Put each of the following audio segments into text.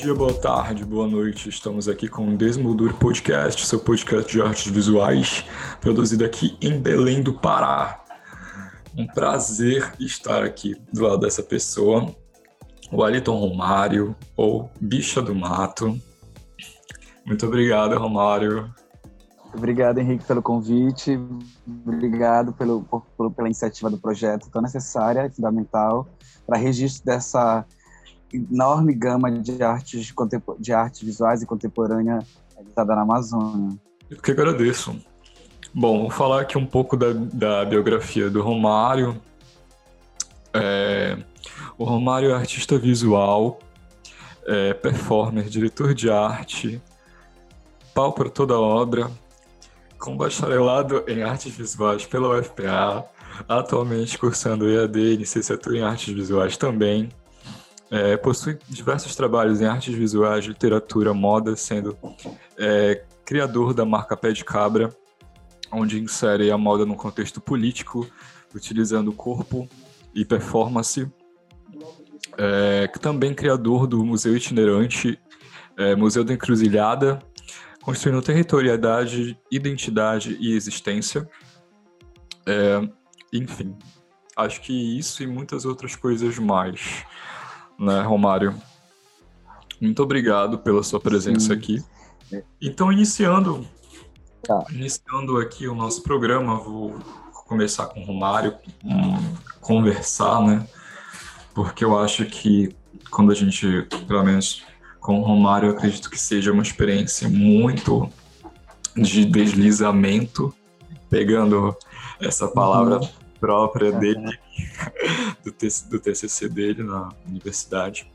dia, boa tarde, boa noite. Estamos aqui com o Desmoldure Podcast, seu podcast de artes visuais, produzido aqui em Belém do Pará. Um prazer estar aqui do lado dessa pessoa, o Aliton Romário, ou Bicha do Mato. Muito obrigado, Romário. Obrigado, Henrique, pelo convite. Obrigado pelo, por, pela iniciativa do projeto tão necessária e fundamental para registro dessa enorme gama de artes, de artes visuais e contemporânea realizada na Amazônia. Eu que agradeço. Bom, vou falar aqui um pouco da, da biografia do Romário. É, o Romário é artista visual, é performer, diretor de arte, pau para toda obra, com bacharelado em artes visuais pela UFPA, atualmente cursando EAD e licenciatura em artes visuais também. É, possui diversos trabalhos em artes visuais, literatura, moda, sendo é, criador da marca Pé de Cabra, onde insere a moda no contexto político, utilizando corpo e performance. É, também criador do Museu Itinerante, é, Museu da Encruzilhada, construindo territorialidade, identidade e existência. É, enfim, acho que isso e muitas outras coisas mais né, Romário? Muito obrigado pela sua presença Sim. aqui. Então, iniciando, tá. iniciando aqui o nosso programa, vou começar com o Romário, um, conversar, né? Porque eu acho que quando a gente, pelo menos com o Romário, eu acredito que seja uma experiência muito de deslizamento, pegando essa palavra uhum. Própria dele, do, do TCC dele na universidade.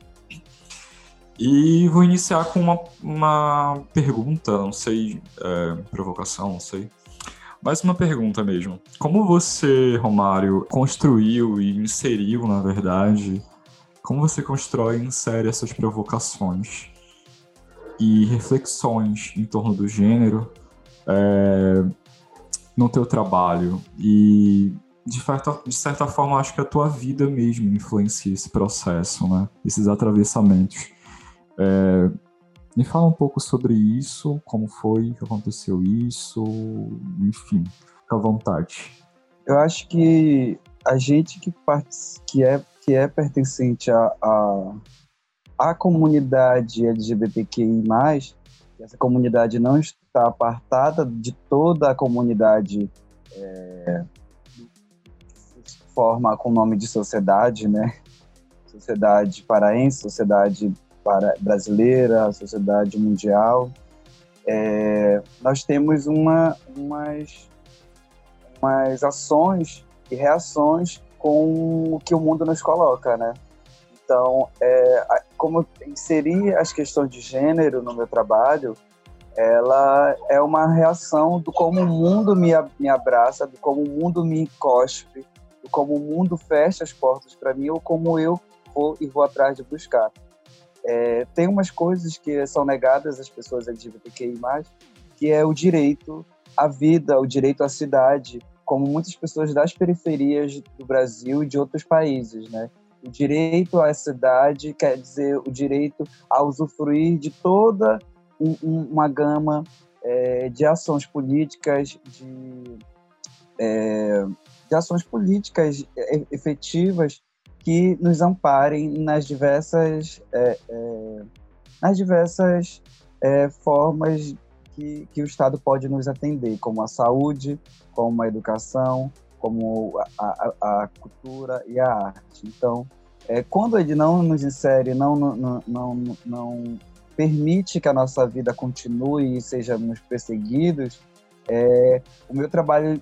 E vou iniciar com uma, uma pergunta, não sei, é, provocação, não sei. Mas uma pergunta mesmo. Como você, Romário, construiu e inseriu, na verdade, como você constrói e insere essas provocações e reflexões em torno do gênero é, no teu trabalho? E de certa, de certa forma, acho que a tua vida mesmo influencia esse processo, né? Esses atravessamentos. É, me fala um pouco sobre isso, como foi que aconteceu isso, enfim, fica à vontade. Eu acho que a gente que, que, é, que é pertencente à a, a, a, comunidade LGBTQI+, essa comunidade não está apartada de toda a comunidade é, forma com o nome de sociedade, né? Sociedade paraense, sociedade para brasileira, sociedade mundial. É, nós temos uma, umas, umas ações e reações com o que o mundo nos coloca, né? Então, é, como inserir as questões de gênero no meu trabalho, ela é uma reação do como o mundo me, me abraça, do como o mundo me cospe, como o mundo fecha as portas para mim ou como eu vou e vou atrás de buscar. É, tem umas coisas que são negadas às pessoas LGBTQI+, que é o direito à vida, o direito à cidade, como muitas pessoas das periferias do Brasil e de outros países, né? O direito à cidade quer dizer o direito a usufruir de toda um, um, uma gama é, de ações políticas, de é, de ações políticas efetivas que nos amparem nas diversas, é, é, nas diversas é, formas que, que o Estado pode nos atender, como a saúde, como a educação, como a, a, a cultura e a arte. Então, é, quando ele não nos insere, não, não, não, não permite que a nossa vida continue e sejamos perseguidos, é, o meu trabalho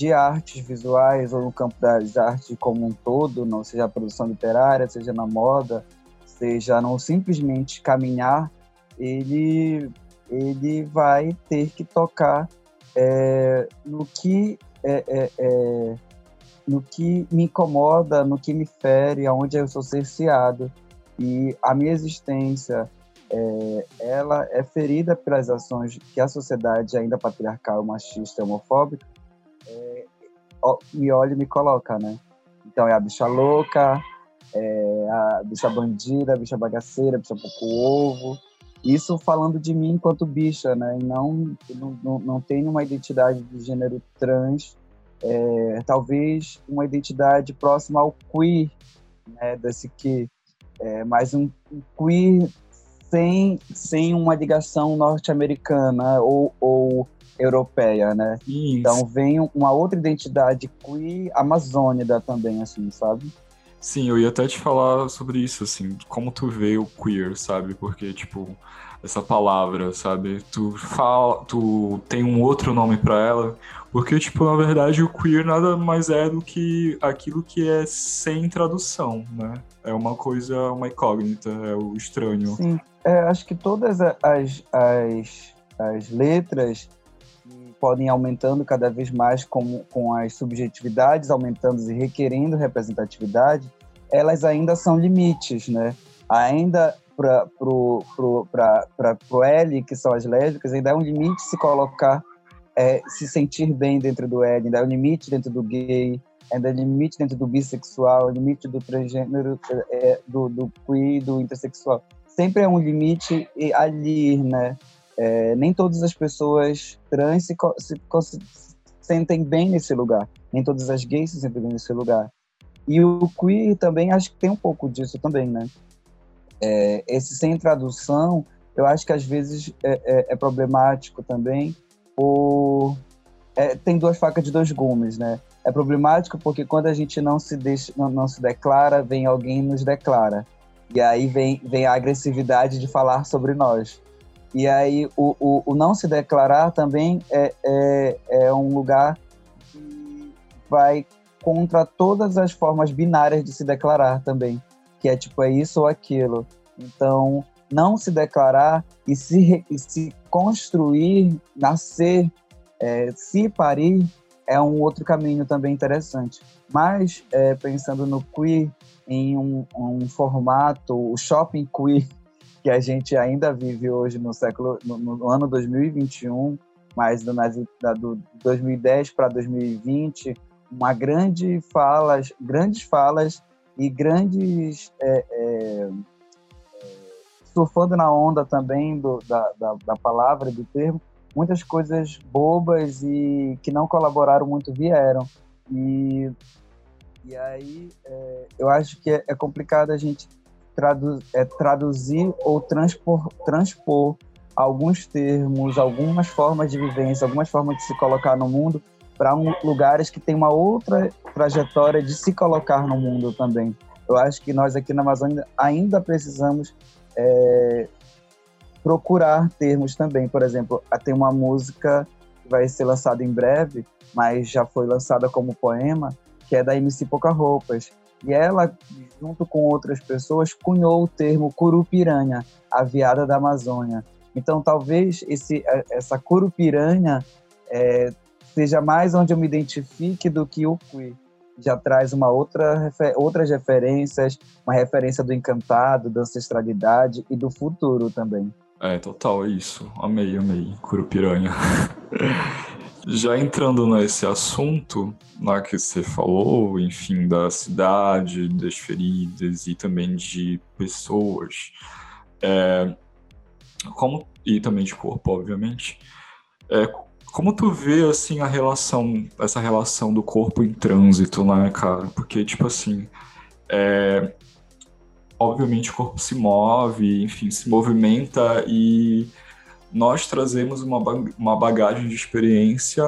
de artes visuais ou no campo das artes como um todo, não seja a produção literária, seja na moda, seja não simplesmente caminhar, ele ele vai ter que tocar é, no que é, é, é, no que me incomoda, no que me fere, aonde eu sou cerceado. E a minha existência é, ela é ferida pelas ações que a sociedade ainda patriarcal, machista, homofóbica me olha e me coloca, né? Então é a bicha louca, é a bicha bandida, a bicha bagaceira, a bicha pouco ovo. Isso falando de mim enquanto bicha, né? E não, não, não tenho uma identidade de gênero trans, é, talvez uma identidade próxima ao queer, né? Desse que é mais um, um queer sem, sem uma ligação norte-americana ou, ou europeia, né? Isso. Então vem uma outra identidade queer amazônica também, assim, sabe? Sim, eu ia até te falar sobre isso, assim, como tu vê o queer, sabe? Porque, tipo, essa palavra, sabe? Tu fala, tu tem um outro nome para ela, porque, tipo, na verdade o queer nada mais é do que aquilo que é sem tradução, né? É uma coisa, uma incógnita, é o estranho. Sim, é, acho que todas as, as, as letras podem aumentando cada vez mais com, com as subjetividades aumentando e requerendo representatividade, elas ainda são limites, né? Ainda para pro L, que são as lésbicas, ainda é um limite se colocar, é, se sentir bem dentro do L, ainda é um limite dentro do gay, ainda é um limite dentro do bissexual, limite do transgênero, é, do, do queer, do intersexual. Sempre é um limite ali, né? É, nem todas as pessoas trans se, se, se, sentem bem nesse lugar. Nem todas as gays se sentem bem nesse lugar. E o queer também acho que tem um pouco disso também, né? É, esse sem tradução, eu acho que às vezes é, é, é problemático também. Por, é, tem duas facas de dois gumes, né? É problemático porque quando a gente não se deixa, não, não se declara, vem alguém nos declara. E aí vem, vem a agressividade de falar sobre nós. E aí o, o, o não se declarar também é, é, é um lugar que vai contra todas as formas binárias de se declarar também, que é tipo é isso ou aquilo. Então, não se declarar e se, e se construir, nascer, é, se parir, é um outro caminho também interessante. Mas, é, pensando no queer, em um, um formato, o shopping queer, que a gente ainda vive hoje no século no, no ano 2021, mas do, do 2010 para 2020, uma grande falas, grandes falas e grandes é, é, surfando na onda também do, da, da, da palavra do termo, muitas coisas bobas e que não colaboraram muito vieram e e aí é, eu acho que é, é complicado a gente tradu é, traduzir ou transpor, transpor alguns termos, algumas formas de vivência, algumas formas de se colocar no mundo para um, lugares que têm uma outra trajetória de se colocar no mundo também. Eu acho que nós aqui na Amazônia ainda precisamos é, procurar termos também. Por exemplo, tem uma música que vai ser lançada em breve, mas já foi lançada como poema, que é da MC Pouca Roupas, e ela, junto com outras pessoas, cunhou o termo curupiranha, a viada da Amazônia. Então, talvez esse, essa curupiranha é, seja mais onde eu me identifique do que o queer. Já traz uma outra, outras referências, uma referência do encantado, da ancestralidade e do futuro também. É, total, é isso. Amei, amei. Curupiranha. Já entrando nesse assunto, lá que você falou, enfim, da cidade, das feridas e também de pessoas, é, como e também de corpo, obviamente. É, como tu vê assim a relação, essa relação do corpo em trânsito, né, cara? Porque tipo assim, é, obviamente o corpo se move, enfim, se movimenta e nós trazemos uma, uma bagagem de experiência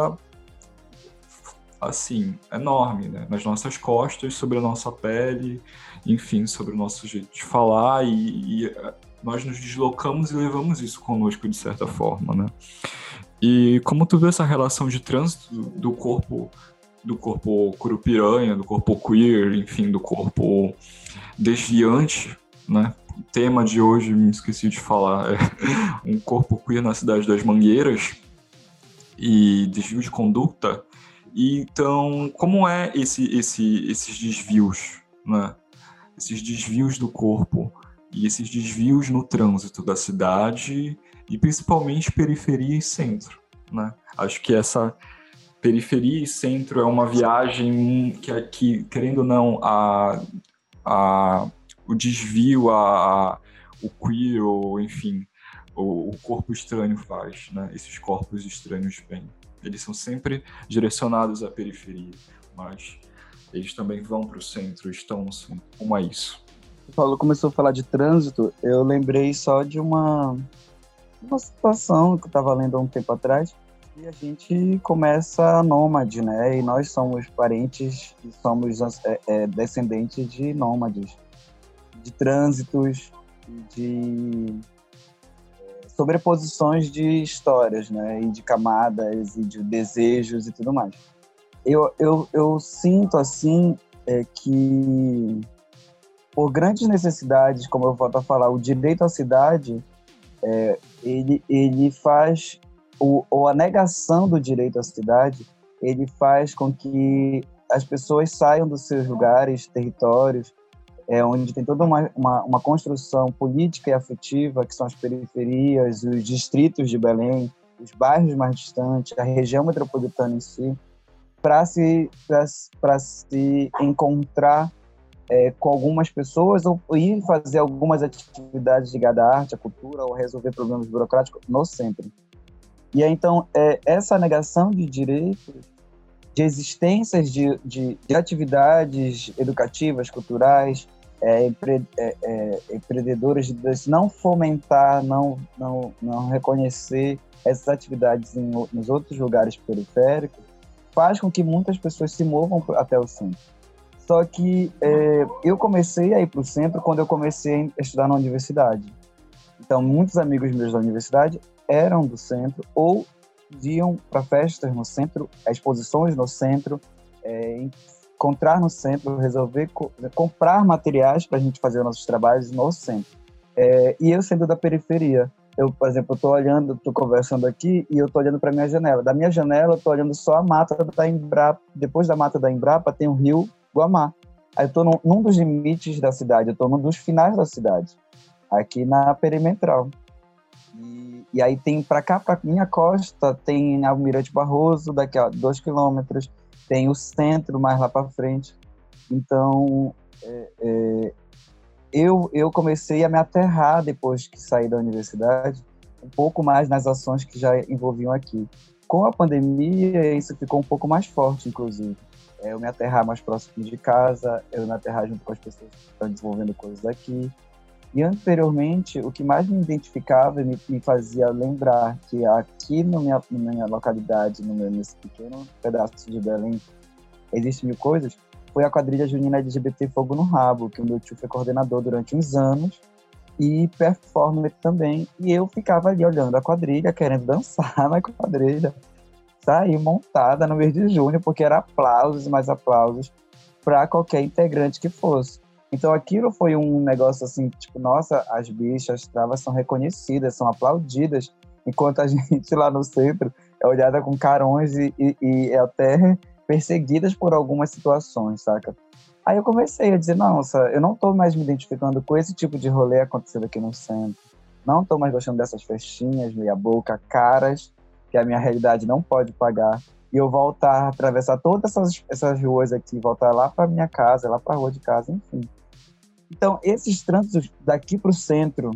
assim, enorme, né? Nas nossas costas, sobre a nossa pele, enfim, sobre o nosso jeito de falar e, e eh, nós nos deslocamos e levamos isso conosco de certa forma, né? E como tu vê essa relação de trânsito do corpo do corpo curupiranha, do corpo queer, enfim, do corpo desviante, né? O tema de hoje, me esqueci de falar, é um corpo queer na cidade das Mangueiras e desvio de conduta. Então, como é esse, esse, esses desvios, né? Esses desvios do corpo e esses desvios no trânsito da cidade e principalmente periferia e centro, né? Acho que essa periferia e centro é uma viagem que, que querendo ou não, a, a o desvio a, a o queer ou enfim o, o, corpo estranho faz, né? Esses corpos estranhos vêm. Eles são sempre direcionados à periferia, mas eles também vão para o centro, estão assim, como é isso. Você falou, começou a falar de trânsito, eu lembrei só de uma, uma situação que eu estava lendo há um tempo atrás, e a gente começa nômade, né? E nós somos parentes e somos é, é, descendentes de nômades, de trânsitos, de é, sobreposições de histórias, né? E de camadas e de desejos e tudo mais. Eu, eu, eu sinto assim é, que por grandes necessidades, como eu volto a falar, o direito à cidade, é, ele, ele faz o, ou a negação do direito à cidade, ele faz com que as pessoas saiam dos seus lugares, territórios, é, onde tem toda uma, uma, uma, construção política e afetiva, que são as periferias, os distritos de Belém, os bairros mais distantes, a região metropolitana em si, para se, se encontrar é, com algumas pessoas ou ir fazer algumas atividades ligadas à arte, à cultura ou resolver problemas burocráticos no centro. E aí, então, é, essa negação de direitos, de existências de, de, de atividades educativas, culturais, é, empre, é, é, empreendedoras, de não fomentar, não, não, não reconhecer essas atividades em, nos outros lugares periféricos, faz com que muitas pessoas se movam até o centro. Só que é, eu comecei a ir para o centro quando eu comecei a estudar na universidade. Então, muitos amigos meus da universidade eram do centro ou iam para festas no centro, exposições no centro, é, encontrar no centro, resolver co comprar materiais para a gente fazer nossos trabalhos no centro. É, e eu sendo da periferia, eu, por exemplo, estou olhando, estou conversando aqui e eu estou olhando para minha janela. Da minha janela, eu estou olhando só a mata da Embrapa. Depois da mata da Embrapa, tem o rio Guamá. Aí eu estou num, num dos limites da cidade, eu estou num dos finais da cidade, aqui na perimetral. E, e aí tem para cá, para minha costa, tem Almirante Barroso, daqui a dois quilômetros, tem o centro mais lá para frente. Então, é, é, eu, eu comecei a me aterrar depois que saí da universidade, um pouco mais nas ações que já envolviam aqui. Com a pandemia, isso ficou um pouco mais forte, inclusive. É, eu me aterrar mais próximo de casa, eu me aterrar junto com as pessoas que estão desenvolvendo coisas aqui. E anteriormente, o que mais me identificava e me, me fazia lembrar que aqui no minha, na minha localidade, no meu, nesse pequeno pedaço de Belém, existem mil coisas, foi a quadrilha junina LGBT Fogo no Rabo, que o meu tio foi coordenador durante uns anos e performer também. E eu ficava ali olhando a quadrilha, querendo dançar na quadrilha. Saí montada no mês de junho, porque era aplausos e mais aplausos para qualquer integrante que fosse. Então aquilo foi um negócio assim, tipo, nossa, as bichas travas são reconhecidas, são aplaudidas, enquanto a gente lá no centro é olhada com carões e, e, e é até perseguidas por algumas situações, saca? Aí eu comecei a dizer, nossa, eu não tô mais me identificando com esse tipo de rolê acontecendo aqui no centro. Não tô mais gostando dessas festinhas, meia boca, caras, que a minha realidade não pode pagar. E eu voltar, atravessar todas essas, essas ruas aqui, voltar lá para minha casa, lá para rua de casa, enfim. Então, esses trânsitos daqui para o centro,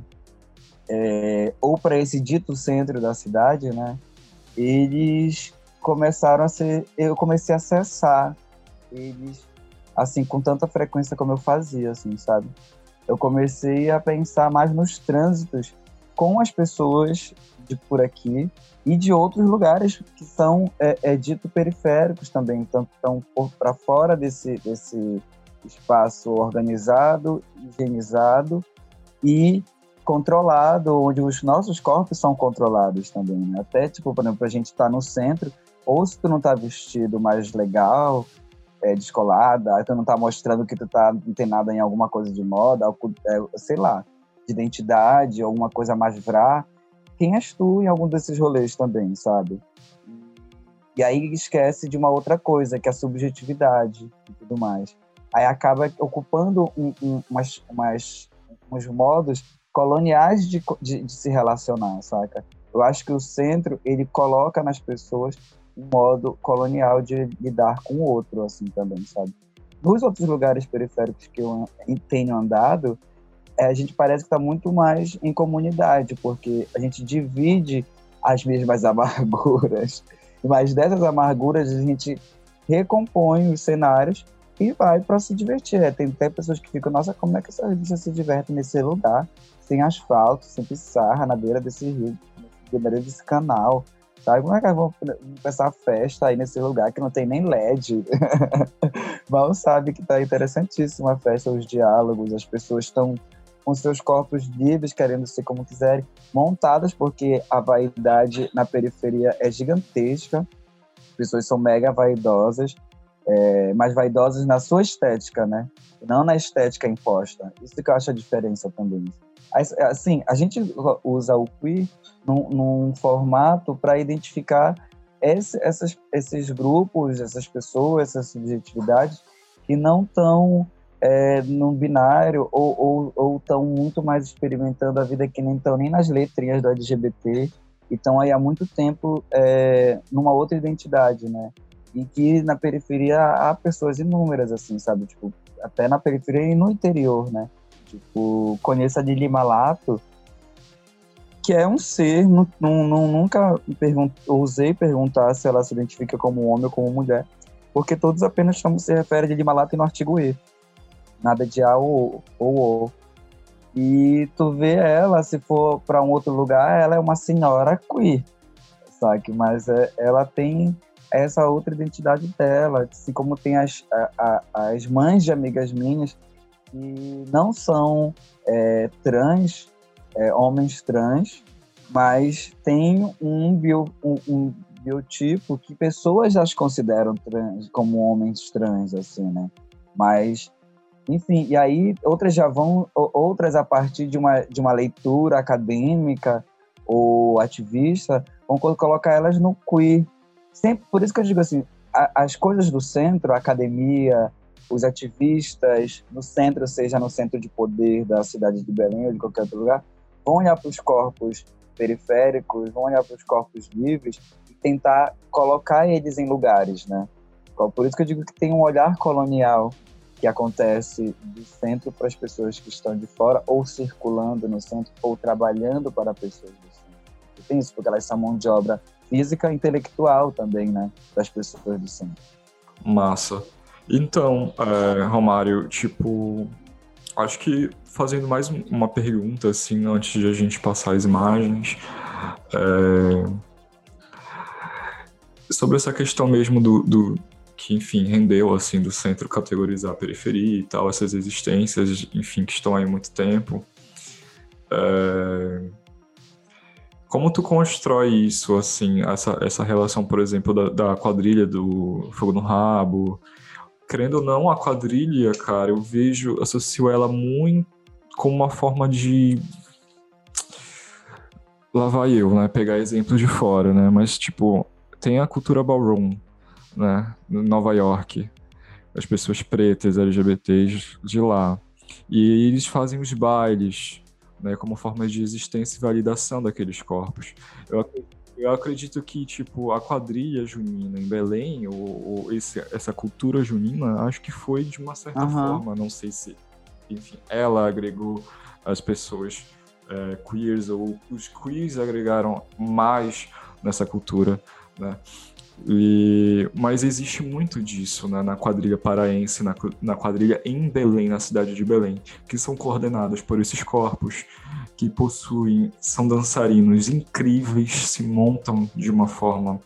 é, ou para esse dito centro da cidade, né, eles começaram a ser. Eu comecei a acessar eles, assim, com tanta frequência como eu fazia, assim, sabe? Eu comecei a pensar mais nos trânsitos com as pessoas de por aqui e de outros lugares que são é, é dito periféricos também, então estão para fora desse, desse espaço organizado, higienizado e controlado, onde os nossos corpos são controlados também. Né? Até, tipo, por exemplo, a gente está no centro, ou se tu não está vestido mais legal, é, descolada, tu não está mostrando que tu tá nada em alguma coisa de moda, é, sei lá, de identidade, alguma coisa mais vrá, quem és tu em algum desses rolês também, sabe? E aí esquece de uma outra coisa, que é a subjetividade e tudo mais aí acaba ocupando um, um, umas, umas, uns modos coloniais de, de, de, se relacionar, saca? Eu acho que o centro, ele coloca nas pessoas um modo colonial de lidar com o outro, assim, também, sabe? nos outros lugares periféricos que eu tenho andado, é, a gente parece que está muito mais em comunidade, porque a gente divide as mesmas amarguras. Mas dessas amarguras a gente recompõe os cenários e vai para se divertir. É, tem até pessoas que ficam, nossa, como é que essa bicha se diverte nesse lugar, sem asfalto, sem pissarra, na beira desse rio, na beira desse canal. Sabe? Como é que vão começar a festa aí nesse lugar que não tem nem LED? Mal sabe que tá interessantíssima a festa, os diálogos, as pessoas estão com seus corpos livres, querendo ser como quiserem, montadas, porque a vaidade na periferia é gigantesca, as pessoas são mega vaidosas, é, mas vaidosas na sua estética, né? Não na estética imposta. Isso que eu acho a diferença também. Assim, a gente usa o queer num, num formato para identificar esse, essas, esses grupos, essas pessoas, essas subjetividades que não estão é, no binário ou estão muito mais experimentando a vida que nem estão nem nas letrinhas do LGBT e estão aí há muito tempo é, numa outra identidade, né? E que na periferia há pessoas inúmeras, assim, sabe? Tipo, até na periferia e no interior, né? Tipo, conheço a Lili Malato, que é um ser, não, nunca pergun ousei perguntar se ela se identifica como homem ou como mulher, porque todos apenas chamam, se refere a Lili Malato no artigo E nada de A ou O. E tu vê ela, se for para um outro lugar, ela é uma senhora queer, sabe? Mas é, ela tem essa outra identidade dela, assim como tem as, a, a, as mães de amigas minhas que não são é, trans, é, homens trans, mas tem um, bio, um, um, biotipo que pessoas as consideram trans, como homens trans, assim, né? Mas enfim, e aí outras já vão, outras a partir de uma, de uma leitura acadêmica ou ativista, vão colocar elas no queer. Sempre, por isso que eu digo assim, a, as coisas do centro, a academia, os ativistas no centro, seja no centro de poder da cidade de Belém ou de qualquer outro lugar, vão olhar para os corpos periféricos, vão olhar para os corpos livres e tentar colocar eles em lugares, né? Por isso que eu digo que tem um olhar colonial que acontece do centro para as pessoas que estão de fora, ou circulando no centro, ou trabalhando para pessoas do centro. E tem isso, porque elas são mão de obra física intelectual também, né, das pessoas do centro. Massa. Então, é, Romário, tipo, acho que fazendo mais uma pergunta, assim, antes de a gente passar as imagens, é, sobre essa questão mesmo do, do que, enfim, rendeu, assim, do centro categorizar a periferia e tal, essas existências, enfim, que estão aí há muito tempo. É... Como tu constrói isso, assim, essa, essa relação, por exemplo, da, da quadrilha do Fogo no Rabo? Querendo ou não, a quadrilha, cara, eu vejo, associo ela muito como uma forma de lá vai eu, né? Pegar exemplos de fora, né? Mas, tipo, tem a cultura ballroom, né, Nova York, as pessoas pretas, LGBTs de lá. E eles fazem os bailes, né, como forma de existência e validação daqueles corpos. Eu, eu acredito que, tipo, a quadrilha junina em Belém, ou, ou esse, essa cultura junina, acho que foi de uma certa uhum. forma, não sei se, enfim, ela agregou as pessoas é, queers, ou os queers agregaram mais nessa cultura, né? E, mas existe muito disso né, na quadrilha paraense, na, na quadrilha em Belém, na cidade de Belém, que são coordenadas por esses corpos que possuem, são dançarinos incríveis, se montam de uma forma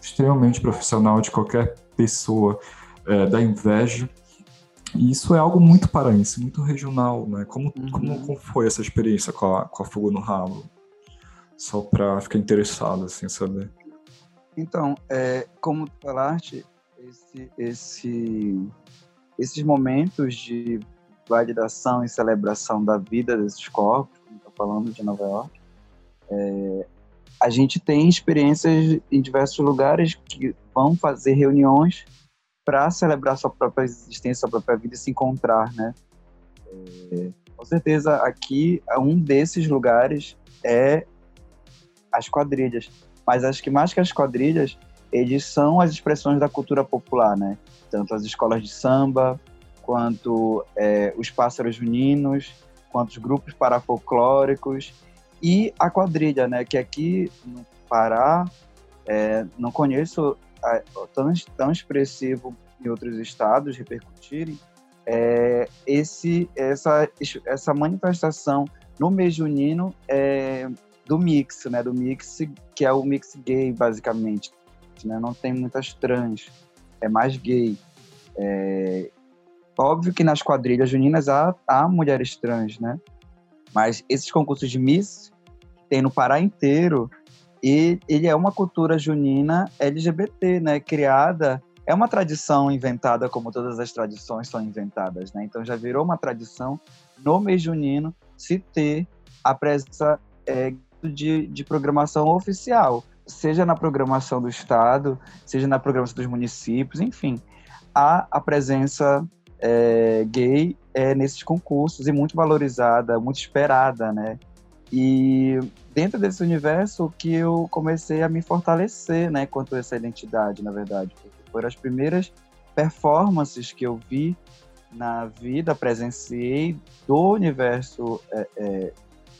extremamente profissional de qualquer pessoa é, da inveja. E isso é algo muito paraense, muito regional, né? Como, uhum. como, foi essa experiência com a, com a Fogo no Rabo? Só para ficar interessado, assim, saber. Então, é, como tu falaste, esse, esse, esses momentos de validação e celebração da vida desses corpos, como estou falando de Nova York, é, a gente tem experiências em diversos lugares que vão fazer reuniões para celebrar sua própria existência, sua própria vida e se encontrar, né? É, com certeza, aqui, um desses lugares é as quadrilhas mas acho que mais que as quadrilhas, eles são as expressões da cultura popular, né? Tanto as escolas de samba, quanto é, os pássaros juninos, quanto os grupos parafolclóricos e a quadrilha, né? Que aqui no Pará é, não conheço a, tão, tão expressivo em outros estados repercutirem é, esse, essa, essa manifestação no mês junino é, do mix, né? Do mix, que é o mix gay, basicamente. Né? Não tem muitas trans, é mais gay. É, óbvio que nas quadrilhas juninas há, há mulheres trans, né? Mas esses concursos de Miss tem no Pará inteiro, e ele é uma cultura junina LGBT, né? Criada é uma tradição inventada, como todas as tradições são inventadas, né? Então já virou uma tradição no mês junino se ter a presença é, de, de programação oficial, seja na programação do Estado, seja na programação dos municípios, enfim, há a presença é, gay é, nesses concursos e muito valorizada, muito esperada, né? E dentro desse universo que eu comecei a me fortalecer, né, quanto a essa identidade, na verdade, porque foram as primeiras performances que eu vi na vida, presenciei do universo é, é,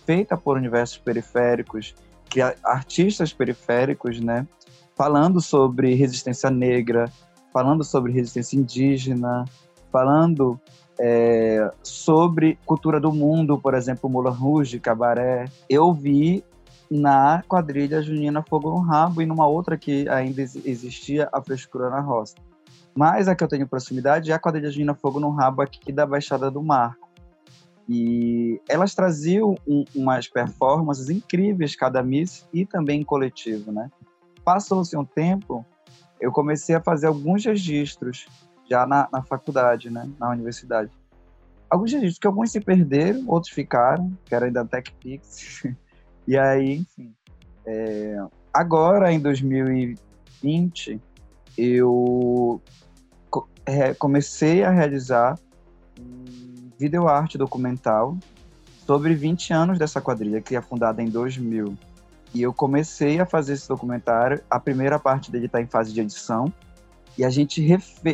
feita por universos periféricos, que artistas periféricos, né, falando sobre resistência negra, falando sobre resistência indígena, falando é, sobre cultura do mundo, por exemplo, Moulin Rouge, Cabaré. Eu vi na quadrilha Junina Fogo no Rabo e numa outra que ainda existia, a Frescura na Roça. Mas a que eu tenho proximidade é a quadrilha Junina Fogo no Rabo aqui da Baixada do Mar. E elas traziam um, umas performances incríveis, cada miss, e também em coletivo, né? Passou-se um tempo, eu comecei a fazer alguns registros já na, na faculdade, né, na universidade. Alguns registros que alguns se perderam, outros ficaram, que era ainda TechPix. e aí, enfim. É, agora, em 2020, eu comecei a realizar videoarte documental sobre 20 anos dessa quadrilha, que é fundada em 2000. E eu comecei a fazer esse documentário. A primeira parte dele está em fase de edição. E a gente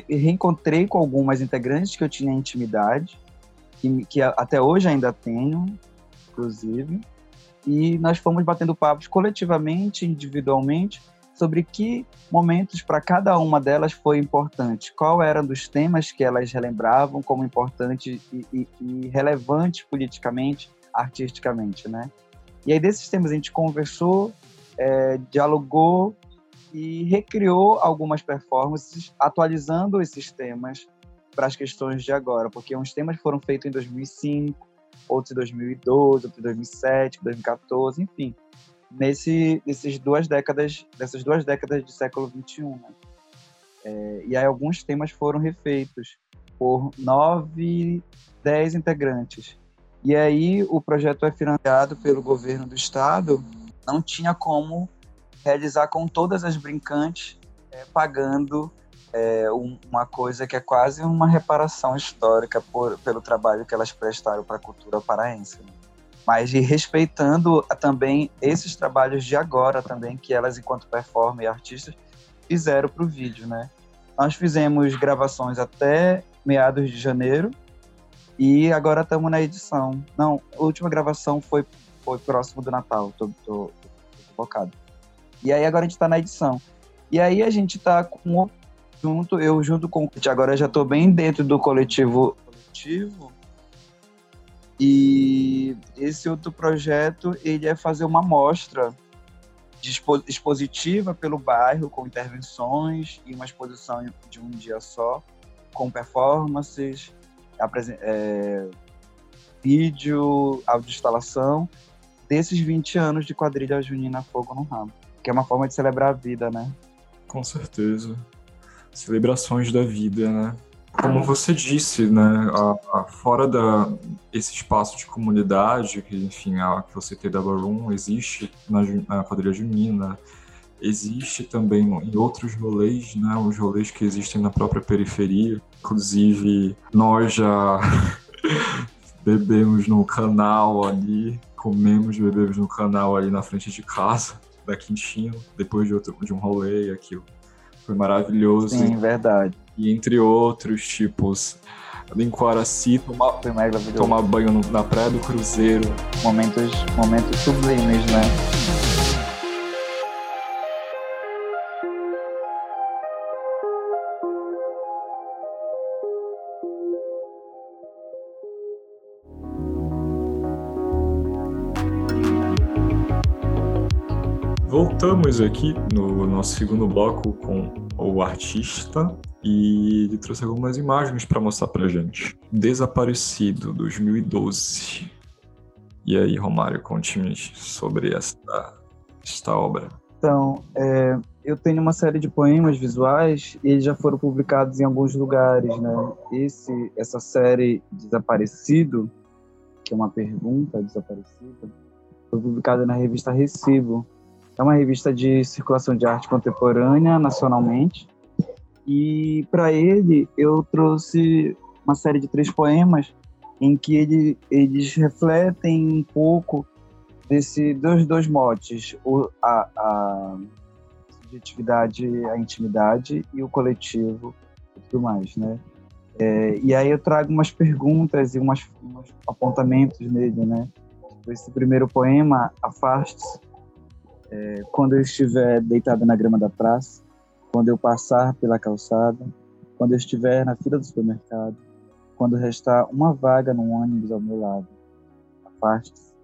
reencontrei com algumas integrantes que eu tinha intimidade, que, que até hoje ainda tenho, inclusive. E nós fomos batendo papos coletivamente, individualmente, sobre que momentos para cada uma delas foi importante, qual eram dos temas que elas relembravam como importante e, e, e relevante politicamente, artisticamente, né? E aí desses temas a gente conversou, é, dialogou e recriou algumas performances atualizando esses temas para as questões de agora, porque uns temas foram feitos em 2005, outros em 2012, outros em 2007, 2014, enfim, nesse, nesses duas décadas, dessas duas décadas do século 21. Né? É, e aí alguns temas foram refeitos por nove, dez integrantes. E aí o projeto é financiado pelo governo do estado, não tinha como realizar com todas as brincantes, é, pagando é, um, uma coisa que é quase uma reparação histórica por, pelo trabalho que elas prestaram para a cultura paraense. Né? Mas respeitando também esses trabalhos de agora também, que elas, enquanto performer e artistas, fizeram para o vídeo, né? Nós fizemos gravações até meados de janeiro e agora estamos na edição. Não, a última gravação foi, foi próximo do Natal, tô, tô, tô focado. E aí agora a gente está na edição. E aí a gente está junto, eu junto com agora já estou bem dentro do coletivo coletivo. E esse outro projeto, ele é fazer uma mostra expositiva pelo bairro com intervenções e uma exposição de um dia só com performances, é, vídeo, instalação desses 20 anos de quadrilha junina Fogo no Ramo que é uma forma de celebrar a vida, né? Com certeza. Celebrações da vida, né? Como você disse, né, a, a, fora da, esse espaço de comunidade, que enfim, a, que você tem da Barum, existe na, na quadrilha junina, existe também em outros rolês, né, os rolês que existem na própria periferia. Inclusive, nós já bebemos no canal ali, comemos, bebemos no canal ali na frente de casa da Quintino, depois de, outro, de um rolê, aquilo foi maravilhoso. Sim, verdade. E entre outros tipos, em Coaraci, tomar, tomar banho na praia do Cruzeiro. Momentos, momentos sublimes, né? Voltamos aqui no nosso segundo bloco com o artista e ele trouxe algumas imagens para mostrar para gente. Desaparecido, 2012. E aí, Romário, conte-me sobre esta, esta obra. Então, é, eu tenho uma série de poemas visuais e eles já foram publicados em alguns lugares, né? Esse, essa série Desaparecido, que é uma pergunta desaparecida, foi publicada na revista Recibo. É uma revista de circulação de arte contemporânea nacionalmente e para ele eu trouxe uma série de três poemas em que ele, eles refletem um pouco desse dos dois motes, o, a, a subjetividade, a intimidade e o coletivo e tudo mais, né? É, e aí eu trago umas perguntas e umas, uns apontamentos nele, né? Esse primeiro poema, Afaste-se, é, quando eu estiver deitado na grama da praça, quando eu passar pela calçada, quando eu estiver na fila do supermercado, quando restar uma vaga num ônibus ao meu lado. Afaste-se.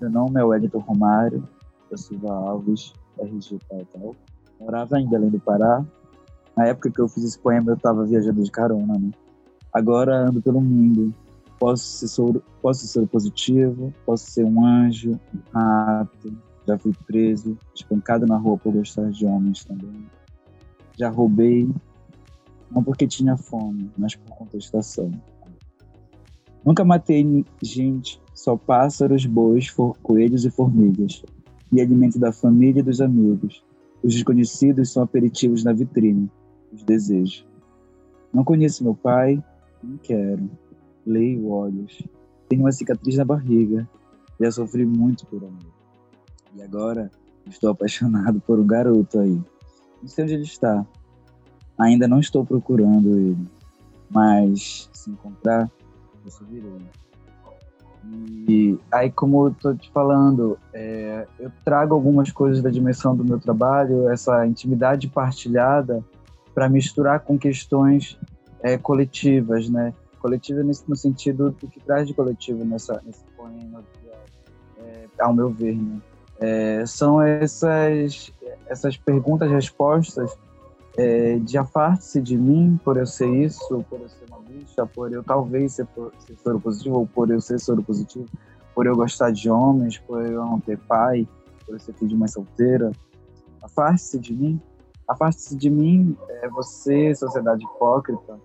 Meu nome é Wellington Romário, eu Silva Alves, RG tal, Morava em Belém do Pará. Na época que eu fiz esse poema, eu estava viajando de carona, né? Agora ando pelo mundo. Posso ser, posso ser positivo, posso ser um anjo, um rato. Já fui preso, espancado na rua por gostar de homens também já roubei, não porque tinha fome, mas por contestação. Nunca matei gente, só pássaros, bois, coelhos e formigas, e alimento da família e dos amigos. Os desconhecidos são aperitivos na vitrine, os desejos. Não conheço meu pai, não quero. Leio olhos. Tenho uma cicatriz na barriga. Já sofri muito por amor. E agora estou apaixonado por um garoto aí. Não sei onde ele está. Ainda não estou procurando ele. Mas se encontrar, eu subirei. E aí, como eu tô te falando, é, eu trago algumas coisas da dimensão do meu trabalho, essa intimidade partilhada, para misturar com questões é, coletivas, né? Coletiva no sentido do que traz de coletivo nessa, nesse poema, é, ao meu ver, né? É, são essas essas perguntas-respostas é, de afaste-se de mim por eu ser isso, por eu ser uma bicha, por eu talvez ser, ser soro positivo, ou por eu ser soro positivo, por eu gostar de homens, por eu não ter pai, por eu ser filho de mãe solteira. Afaste-se de mim. Afaste-se de mim, é você, sociedade hipócrita.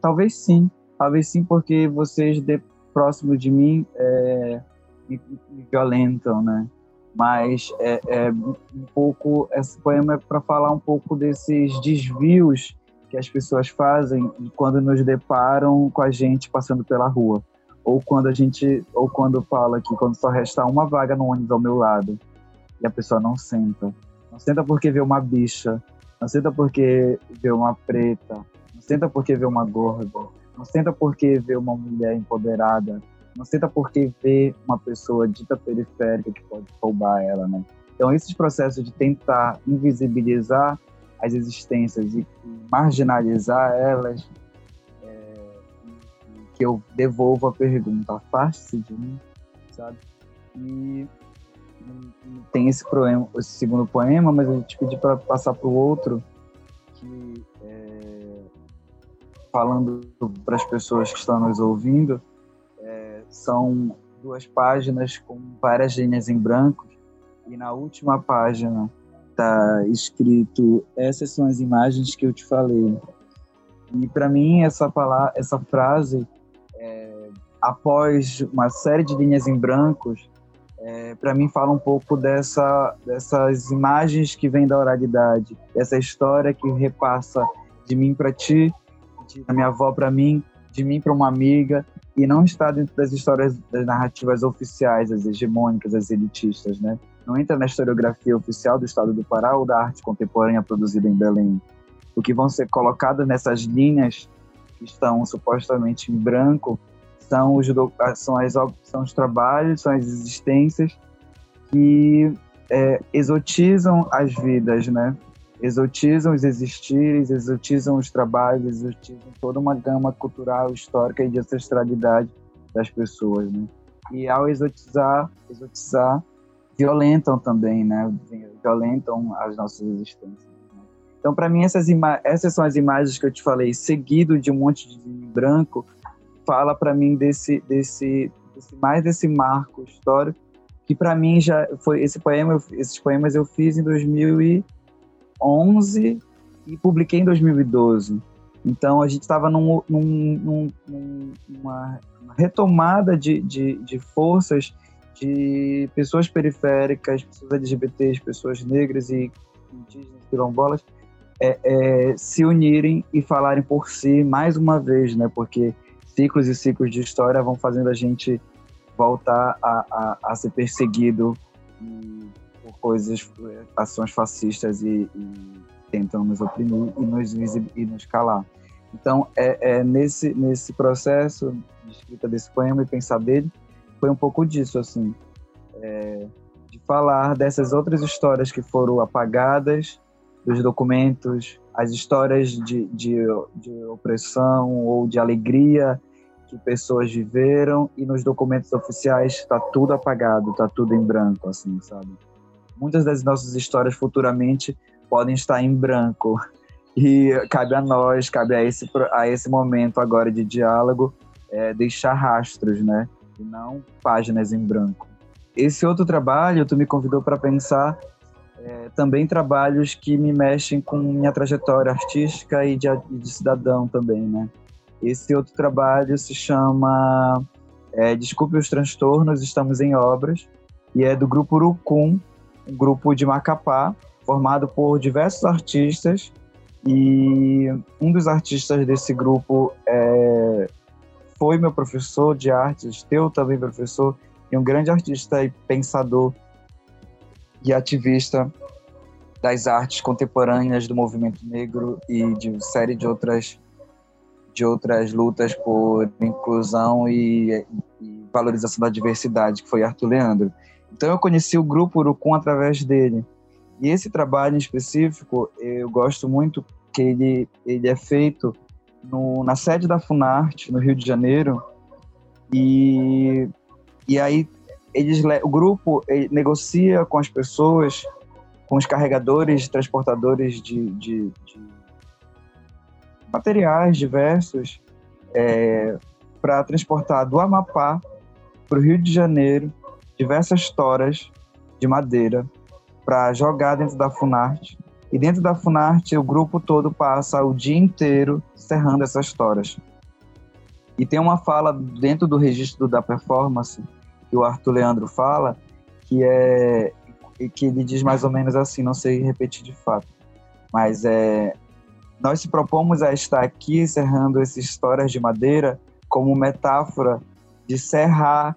Talvez sim, talvez sim, porque vocês de próximo de mim é, me, me violentam, né? Mas é, é um pouco esse poema é para falar um pouco desses desvios que as pessoas fazem quando nos deparam com a gente passando pela rua. Ou quando a gente ou quando fala que quando só resta uma vaga no ônibus ao meu lado e a pessoa não senta. Não senta porque vê uma bicha não senta porque vê uma preta não senta porque vê uma gorda não senta porque vê uma mulher empoderada não senta porque vê uma pessoa dita periférica que pode roubar ela, né? Então, esses processos de tentar invisibilizar as existências e marginalizar elas, é, que eu devolvo a pergunta, afaste-se de mim, sabe? E tem esse, poema, esse segundo poema, mas eu te pedi para passar para o outro, que é, falando para as pessoas que estão nos ouvindo, são duas páginas com várias linhas em branco e na última página está escrito essas são as imagens que eu te falei. E para mim essa palavra, essa frase, é, após uma série de linhas em brancos, é, para mim fala um pouco dessa, dessas imagens que vêm da oralidade, essa história que repassa de mim para ti, de, da minha avó para mim, de mim para uma amiga, e não está dentro das histórias, das narrativas oficiais, as hegemônicas, as elitistas, né? Não entra na historiografia oficial do Estado do Pará ou da arte contemporânea produzida em Belém. O que vão ser colocadas nessas linhas que estão supostamente em branco são os, são, as, são os trabalhos, são as existências que é, exotizam as vidas, né? Exotizam os existires, exotizam os trabalhos, exotizam toda uma gama cultural, histórica e de ancestralidade das pessoas, né? E ao exotizar, exotizar, violentam também, né? Violentam as nossas existências. Né? Então, para mim, essas, essas são as imagens que eu te falei, seguido de um monte de branco, fala para mim desse, desse, desse, mais desse marco histórico que para mim já foi esse poema, esses poemas eu fiz em 2011 e publiquei em 2012. Então a gente estava num, num, num, numa retomada de, de, de, forças de pessoas periféricas, pessoas LGBTs, pessoas negras e indígenas, quilombolas, é, é, se unirem e falarem por si mais uma vez, né? Porque ciclos e ciclos de história vão fazendo a gente voltar a, a, a ser perseguido coisas, ações fascistas e, e tentam nos oprimir e nos, e nos calar. Então, é, é, nesse, nesse processo de escrita desse poema e pensar dele, foi um pouco disso, assim, é, de falar dessas outras histórias que foram apagadas dos documentos, as histórias de, de, de opressão ou de alegria que pessoas viveram e nos documentos oficiais está tudo apagado, está tudo em branco, assim, sabe? Muitas das nossas histórias futuramente podem estar em branco e cabe a nós, cabe a esse a esse momento agora de diálogo é, deixar rastros, né? E não páginas em branco. Esse outro trabalho, tu me convidou para pensar é, também trabalhos que me mexem com minha trajetória artística e de, de cidadão também, né? Esse outro trabalho se chama é, Desculpe os Transtornos, Estamos em Obras, e é do grupo Urucum, um grupo de Macapá, formado por diversos artistas, e um dos artistas desse grupo é, foi meu professor de artes, teu também professor, e um grande artista e pensador e ativista das artes contemporâneas do movimento negro e de série de outras de outras lutas por inclusão e, e, valorização da diversidade, que foi Arthur Leandro. Então eu conheci o grupo Urucum através dele. E esse trabalho em específico, eu gosto muito que ele, ele é feito no, na sede da Funarte, no Rio de Janeiro, e, e aí eles, o grupo negocia com as pessoas, com os carregadores, transportadores de, de, de materiais diversos é, para transportar do Amapá para o Rio de Janeiro diversas toras de madeira para jogar dentro da Funarte. E dentro da Funarte, o grupo todo passa o dia inteiro serrando essas toras. E tem uma fala dentro do registro da performance que o Arthur Leandro fala, que é que ele diz mais ou menos assim, não sei repetir de fato, mas é nós se propomos a estar aqui encerrando essas histórias de madeira como metáfora de serrar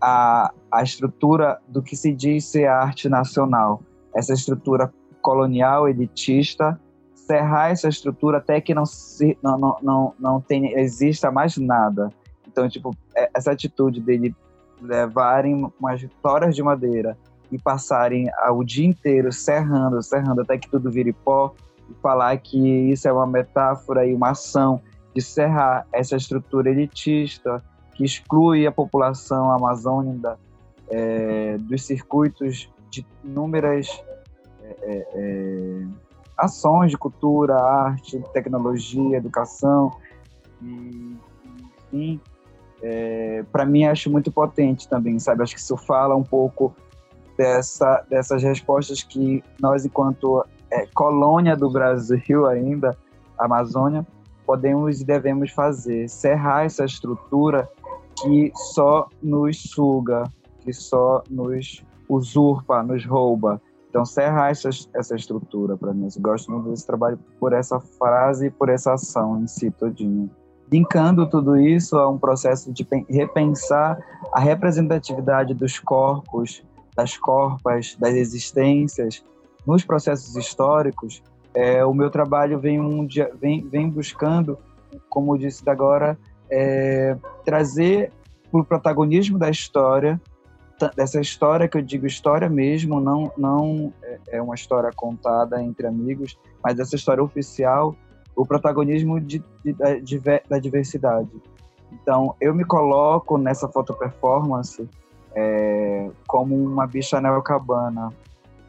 a, a estrutura do que se diz ser arte nacional, essa estrutura colonial, elitista, serrar essa estrutura até que não, se, não, não, não, não exista mais nada. Então, tipo, é, essa atitude dele levarem umas histórias de madeira e passarem o dia inteiro serrando, serrando até que tudo vire pó, e falar que isso é uma metáfora e uma ação de serrar essa estrutura elitista que exclui a população amazônica é, dos circuitos de inúmeras é, é, é, ações de cultura, arte, tecnologia, educação e, enfim, é, para mim acho muito potente também, sabe? Acho que isso fala um pouco dessa, dessas respostas que nós, enquanto é, colônia do Brasil ainda, Amazônia, podemos e devemos fazer, serrar essa estrutura que só nos suga, que só nos usurpa, nos rouba. Então, serrar essa, essa estrutura para mim. Eu gosto muito desse trabalho por essa frase e por essa ação em si todinho. Linkando tudo isso a um processo de repensar a representatividade dos corpos, das corpas, das existências, nos processos históricos, é, o meu trabalho vem, um, vem, vem buscando como disse agora, é, trazer para o protagonismo da história, dessa história que eu digo história mesmo, não, não é, é uma história contada entre amigos, mas dessa história oficial, o protagonismo de, de, de, da diversidade. Então, eu me coloco nessa foto performance é, como uma bicha neocabana,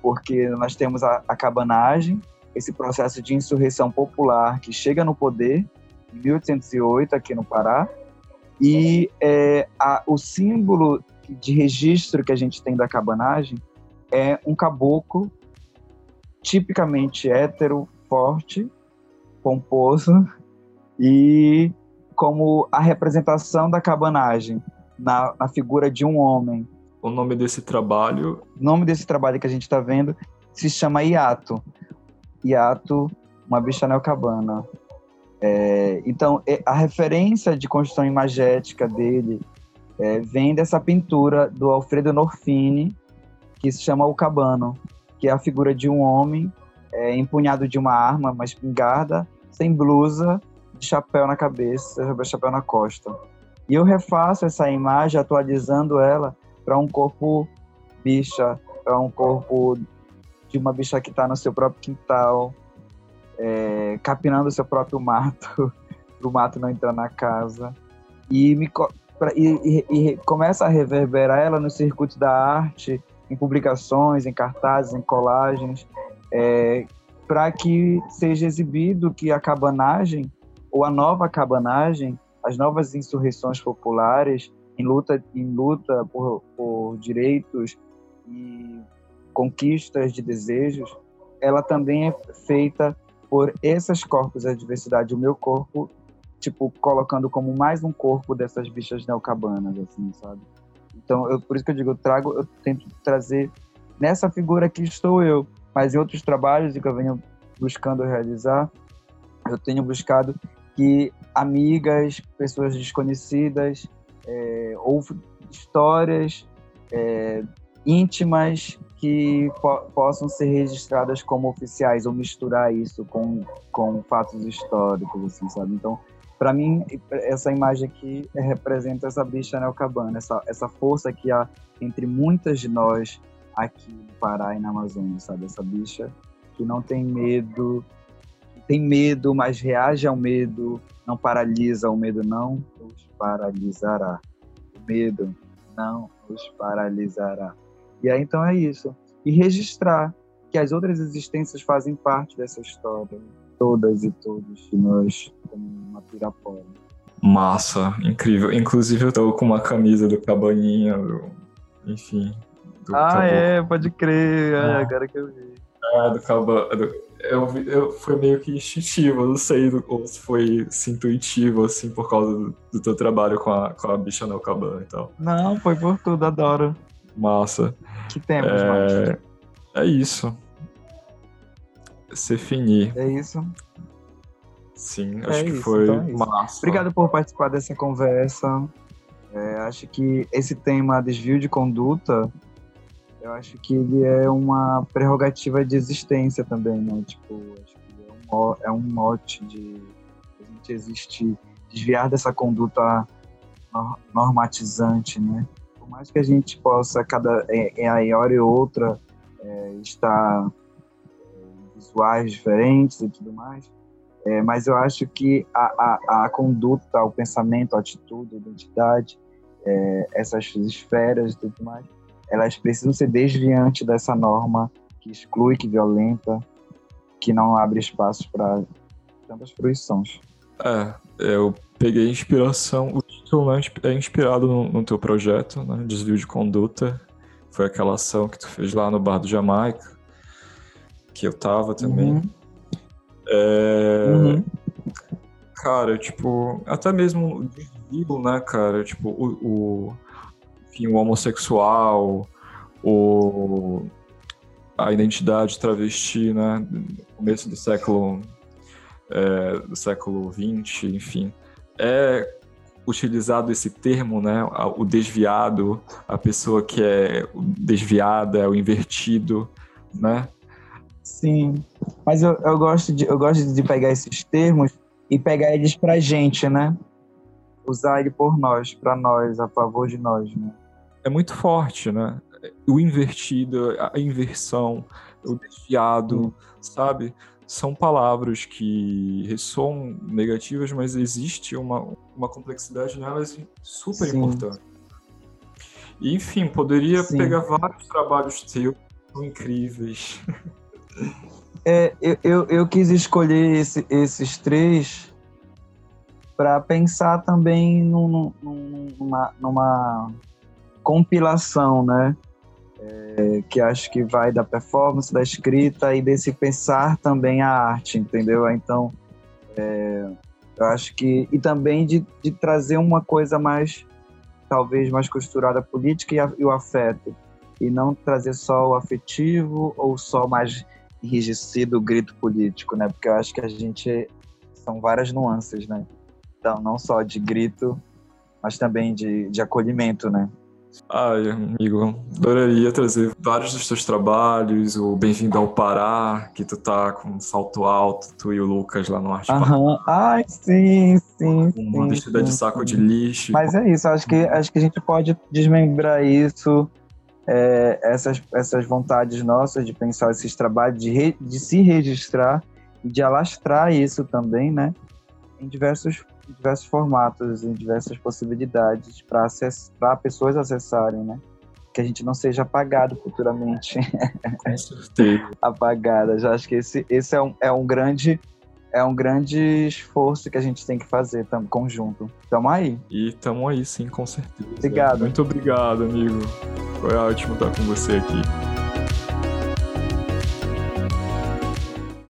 porque nós temos a, a cabanagem, esse processo de insurreição popular que chega no poder em 1808 aqui no Pará, e é, a, o símbolo de registro que a gente tem da cabanagem é um caboclo tipicamente hétero, forte, pomposo e como a representação da cabanagem na, na figura de um homem. O nome desse trabalho? O nome desse trabalho que a gente está vendo se chama Iato. Iato, uma bicha neocabana. É, então, a referência de construção imagética dele é, vem dessa pintura do Alfredo Norfini, que se chama O Cabano, que é a figura de um homem é, empunhado de uma arma, uma espingarda, sem blusa, de chapéu na cabeça, chapéu na costa. E eu refaço essa imagem atualizando ela para um corpo bicha, para um corpo de uma bicha que está no seu próprio quintal, é, capinando seu próprio mato, para o mato não entrar na casa. E, me, pra, e, e, e, começa a reverberar ela no circuito da arte, em publicações, em cartazes, em colagens, é, para que seja exibido que a cabanagem, ou a nova cabanagem, as novas insurreições populares em luta, em luta por, por direitos e conquistas de desejos, ela também é feita por esses corpos da diversidade. O meu corpo, tipo, colocando como mais um corpo dessas bichas neocabanas, assim, sabe? Então, eu, por isso que eu digo, eu trago, eu tento trazer nessa figura que estou eu, mas em outros trabalhos que eu venho buscando realizar, eu tenho buscado que amigas, pessoas desconhecidas, é, ou histórias é, íntimas que po possam ser registradas como oficiais ou misturar isso com, com fatos históricos, assim, sabe? Então, para mim, essa imagem aqui representa essa bicha neocabana, essa, essa força que há entre muitas de nós aqui no Pará e na Amazônia, sabe? Essa bicha que não tem medo, tem medo, mas reage ao medo, não paralisa, o medo não os paralisará. O medo não os paralisará. E aí então é isso. E registrar que as outras existências fazem parte dessa história. Todas e todos de nós, como uma pirapora. Massa, incrível. Inclusive eu tô com uma camisa do Cabaninha, do... enfim, ah, é, pode crer. É, agora que eu vi. Ah, do Caba. Eu, eu, foi meio que instintivo, eu não sei ou se foi se intuitivo, assim, por causa do, do, teu trabalho com a, com a bicha no Caban e tal. Não, foi por tudo, adoro. Massa. Que temos, é... É isso. Se finir. É isso. Sim, acho é que isso, foi então é massa. Obrigado por participar dessa conversa. É, acho que esse tema desvio de conduta eu acho que ele é uma prerrogativa de existência também, né? Tipo, acho que é um, é um mote de a gente existir, desviar dessa conduta normatizante, né? Por mais que a gente possa, cada em, em hora e outra, é, estar é, visuais diferentes e tudo mais, é, mas eu acho que a, a, a, conduta, o pensamento, a atitude, a identidade, é, essas esferas e tudo mais, elas precisam ser desviantes dessa norma que exclui, que violenta, que não abre espaço para tantas fruições. É, eu peguei inspiração, o título é inspirado no, no teu projeto, né, Desvio de Conduta, foi aquela ação que tu fez lá no Bar do Jamaica, que eu tava também. Uhum. É... Uhum. Cara, tipo, até mesmo o desvio, né, cara, tipo, o, o enfim, o homossexual, o, a identidade travesti, né, no começo do século é, do século XX, enfim, é utilizado esse termo, né, o desviado, a pessoa que é desviada, o invertido, né? Sim, mas eu, eu gosto de eu gosto de pegar esses termos e pegar eles pra gente, né? Usar ele por nós, para nós, a favor de nós, né? É muito forte, né? O invertido, a inversão, o desviado, sabe? São palavras que ressoam negativas, mas existe uma, uma complexidade nelas super Sim. importante. E, enfim, poderia Sim. pegar vários trabalhos teus, são incríveis. É, eu, eu, eu quis escolher esse, esses três para pensar também num, numa, numa compilação, né? É, que acho que vai da performance, da escrita e desse pensar também a arte, entendeu? Então, é, eu acho que. E também de, de trazer uma coisa mais, talvez mais costurada política e, a, e o afeto. E não trazer só o afetivo ou só mais enrijecido o grito político, né? Porque eu acho que a gente. São várias nuances, né? Então, não só de grito, mas também de, de acolhimento, né? Ai, amigo, adoraria trazer vários dos teus trabalhos, o Bem-vindo ao Pará, que tu tá com um salto alto, tu e o Lucas lá no Arte Aham, ai, sim, sim. Uma vestida de saco sim. de lixo. Mas é isso, acho que, acho que a gente pode desmembrar isso, é, essas, essas vontades nossas de pensar esses trabalhos, de, re, de se registrar e de alastrar isso também, né? Em diversos em diversos formatos, em diversas possibilidades para pessoas acessarem, né? Que a gente não seja apagado futuramente. Com certeza. Apagada. Já acho que esse, esse é, um, é um grande é um grande esforço que a gente tem que fazer tam, conjunto. Tamo aí. E tamo aí, sim, com certeza. Obrigado. Muito obrigado, amigo. Foi ótimo estar com você aqui.